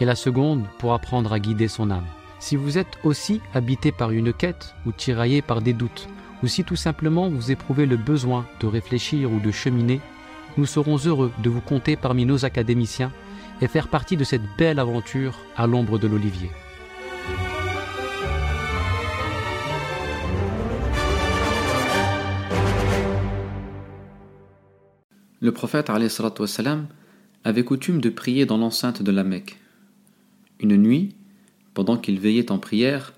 et la seconde pour apprendre à guider son âme. Si vous êtes aussi habité par une quête ou tiraillé par des doutes, ou si tout simplement vous éprouvez le besoin de réfléchir ou de cheminer, nous serons heureux de vous compter parmi nos académiciens et faire partie de cette belle aventure à l'ombre de l'olivier. Le prophète avait coutume de prier dans l'enceinte de la Mecque. Une nuit, pendant qu'il veillait en prière,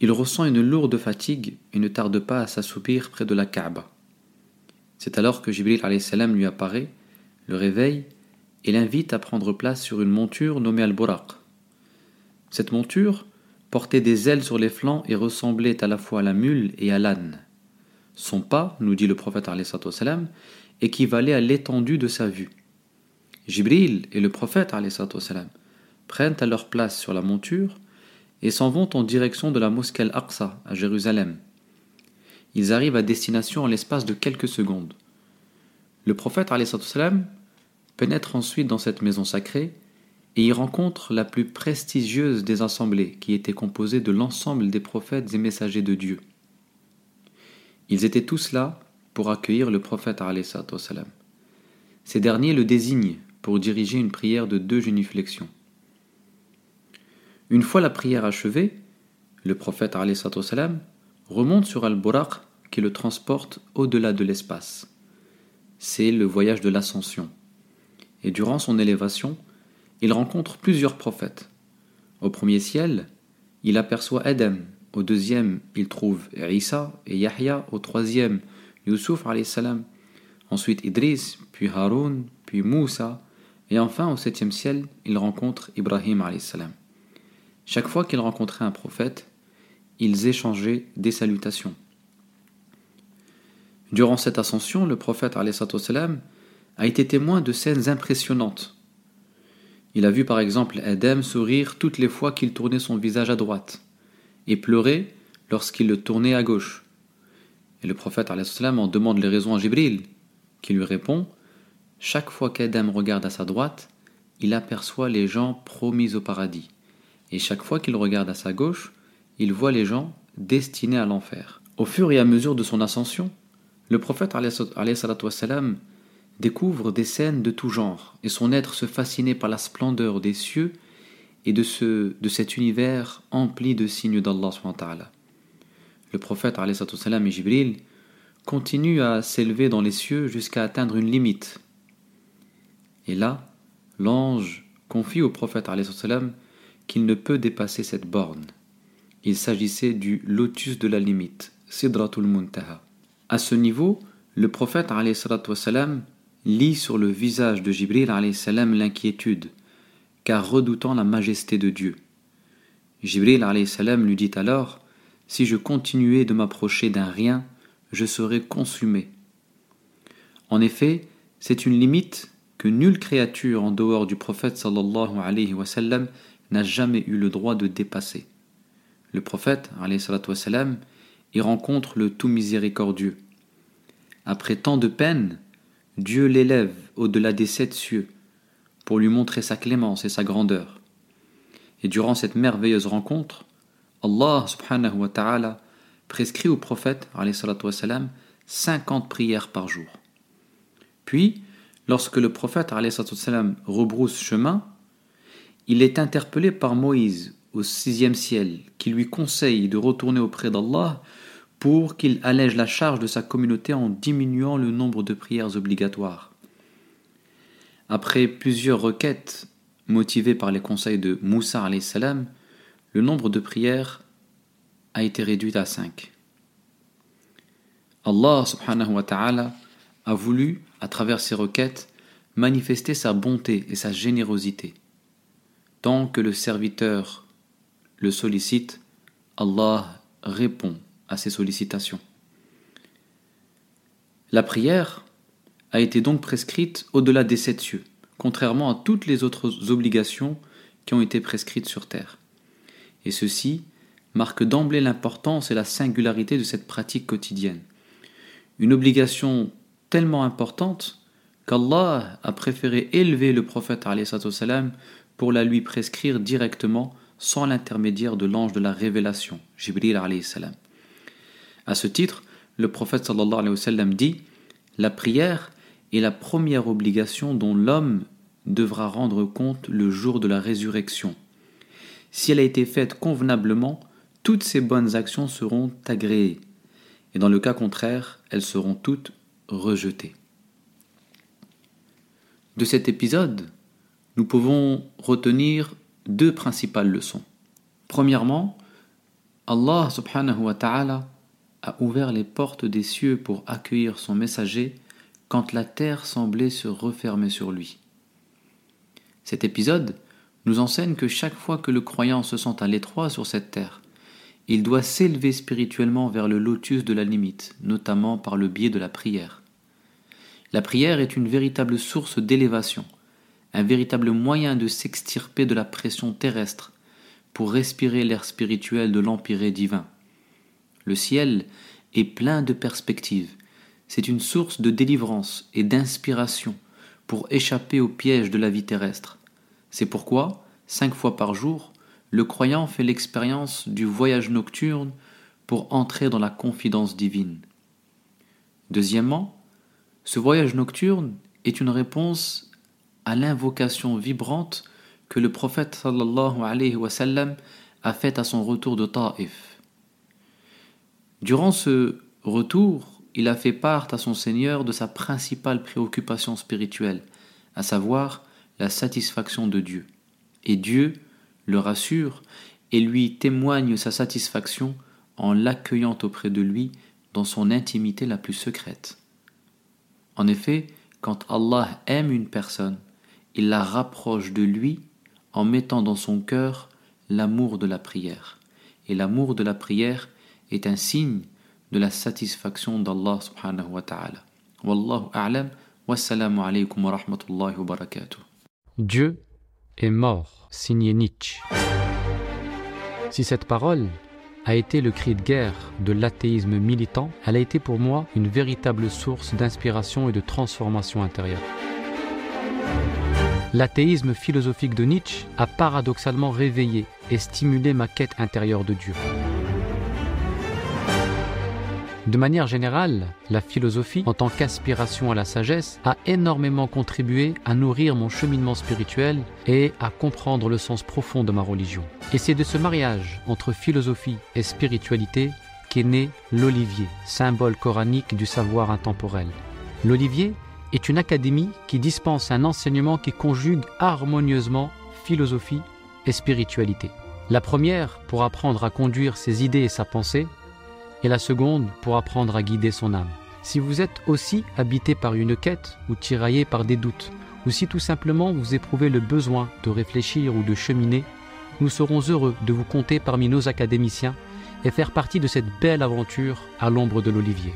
il ressent une lourde fatigue et ne tarde pas à s'assoupir près de la Kaaba. C'est alors que Jibril salam lui apparaît, le réveille et l'invite à prendre place sur une monture nommée Al-Buraq. Cette monture portait des ailes sur les flancs et ressemblait à la fois à la mule et à l'âne. Son pas, nous dit le prophète salam, équivalait à l'étendue de sa vue. Jibril et le prophète prennent à leur place sur la monture et s'en vont en direction de la mosquée Al-Aqsa à Jérusalem. Ils arrivent à destination en l'espace de quelques secondes. Le prophète salam pénètre ensuite dans cette maison sacrée et y rencontre la plus prestigieuse des assemblées qui était composée de l'ensemble des prophètes et messagers de Dieu. Ils étaient tous là pour accueillir le prophète salam. Ces derniers le désignent pour diriger une prière de deux génuflexions. Une fois la prière achevée, le prophète salam remonte sur Al-Buraq qui le transporte au-delà de l'espace. C'est le voyage de l'ascension. Et durant son élévation, il rencontre plusieurs prophètes. Au premier ciel, il aperçoit Adam. Au deuxième, il trouve Isa et Yahya. Au troisième, Yusuf salam. Ensuite Idris, puis Haroun, puis Moussa. Et enfin, au septième ciel, il rencontre Ibrahim salam. Chaque fois qu'ils rencontraient un prophète, ils échangeaient des salutations. Durant cette ascension, le prophète a été témoin de scènes impressionnantes. Il a vu par exemple Adam sourire toutes les fois qu'il tournait son visage à droite et pleurer lorsqu'il le tournait à gauche. Et le prophète en demande les raisons à Jibril, qui lui répond Chaque fois qu'Adam regarde à sa droite, il aperçoit les gens promis au paradis et chaque fois qu'il regarde à sa gauche, il voit les gens destinés à l'enfer. Au fur et à mesure de son ascension, le prophète wassalam, découvre des scènes de tout genre, et son être se fascinait par la splendeur des cieux et de, ce, de cet univers empli de signes d'Allah. Le prophète wassalam, et Jibril continuent à s'élever dans les cieux jusqu'à atteindre une limite. Et là, l'ange confie au prophète wassalam, qu'il ne peut dépasser cette borne. Il s'agissait du lotus de la limite, Sidratul Muntaha. À ce niveau, le prophète lit sur le visage de Jibril l'inquiétude, car redoutant la majesté de Dieu. Jibril lui dit alors Si je continuais de m'approcher d'un rien, je serais consumé. En effet, c'est une limite que nulle créature en dehors du prophète sallallahu alayhi wa sallam n'a jamais eu le droit de dépasser. Le prophète, y rencontre le tout miséricordieux. Après tant de peine, Dieu l'élève au-delà des sept cieux pour lui montrer sa clémence et sa grandeur. Et durant cette merveilleuse rencontre, Allah subhanahu wa ta'ala prescrit au prophète wassalam, 50 prières par jour. Puis, lorsque le prophète rebrousse chemin, il est interpellé par Moïse au sixième ciel, qui lui conseille de retourner auprès d'Allah pour qu'il allège la charge de sa communauté en diminuant le nombre de prières obligatoires. Après plusieurs requêtes motivées par les conseils de Moussa salam, le nombre de prières a été réduit à cinq. Allah subhanahu wa ta'ala a voulu, à travers ces requêtes, manifester sa bonté et sa générosité. Tant que le serviteur le sollicite, Allah répond à ses sollicitations. La prière a été donc prescrite au-delà des sept cieux, contrairement à toutes les autres obligations qui ont été prescrites sur terre. Et ceci marque d'emblée l'importance et la singularité de cette pratique quotidienne. Une obligation tellement importante qu'Allah a préféré élever le prophète pour la lui prescrire directement sans l'intermédiaire de l'ange de la révélation, Jibril salam. Ce titre, le prophète dit La prière est la première obligation dont l'homme devra rendre compte le jour de la résurrection. Si elle a été faite convenablement, toutes ses bonnes actions seront agréées, et dans le cas contraire, elles seront toutes rejetées. De cet épisode, nous pouvons retenir deux principales leçons. Premièrement, Allah subhanahu wa ta'ala a ouvert les portes des cieux pour accueillir son messager quand la terre semblait se refermer sur lui. Cet épisode nous enseigne que chaque fois que le croyant se sent à l'étroit sur cette terre, il doit s'élever spirituellement vers le lotus de la limite, notamment par le biais de la prière. La prière est une véritable source d'élévation, un véritable moyen de s'extirper de la pression terrestre pour respirer l'air spirituel de l'empire divin. Le ciel est plein de perspectives. C'est une source de délivrance et d'inspiration pour échapper au piège de la vie terrestre. C'est pourquoi, cinq fois par jour, le croyant fait l'expérience du voyage nocturne pour entrer dans la confidence divine. Deuxièmement, ce voyage nocturne est une réponse à l'invocation vibrante que le prophète sallallahu a faite à son retour de Taif. Durant ce retour, il a fait part à son Seigneur de sa principale préoccupation spirituelle, à savoir la satisfaction de Dieu. Et Dieu le rassure et lui témoigne sa satisfaction en l'accueillant auprès de lui dans son intimité la plus secrète. En effet, quand Allah aime une personne, il la rapproche de lui en mettant dans son cœur l'amour de la prière. Et l'amour de la prière est un signe de la satisfaction d'Allah subhanahu wa ta'ala. Wallahu a'lam. Wassalamu alaykum wa rahmatullahi wa barakatuh. Dieu est mort, signé Nietzsche. Si cette parole a été le cri de guerre de l'athéisme militant, elle a été pour moi une véritable source d'inspiration et de transformation intérieure. L'athéisme philosophique de Nietzsche a paradoxalement réveillé et stimulé ma quête intérieure de Dieu. De manière générale, la philosophie, en tant qu'aspiration à la sagesse, a énormément contribué à nourrir mon cheminement spirituel et à comprendre le sens profond de ma religion. Et c'est de ce mariage entre philosophie et spiritualité qu'est né l'olivier, symbole coranique du savoir intemporel. L'olivier est une académie qui dispense un enseignement qui conjugue harmonieusement philosophie et spiritualité. La première pour apprendre à conduire ses idées et sa pensée, et la seconde pour apprendre à guider son âme. Si vous êtes aussi habité par une quête ou tiraillé par des doutes, ou si tout simplement vous éprouvez le besoin de réfléchir ou de cheminer, nous serons heureux de vous compter parmi nos académiciens et faire partie de cette belle aventure à l'ombre de l'olivier.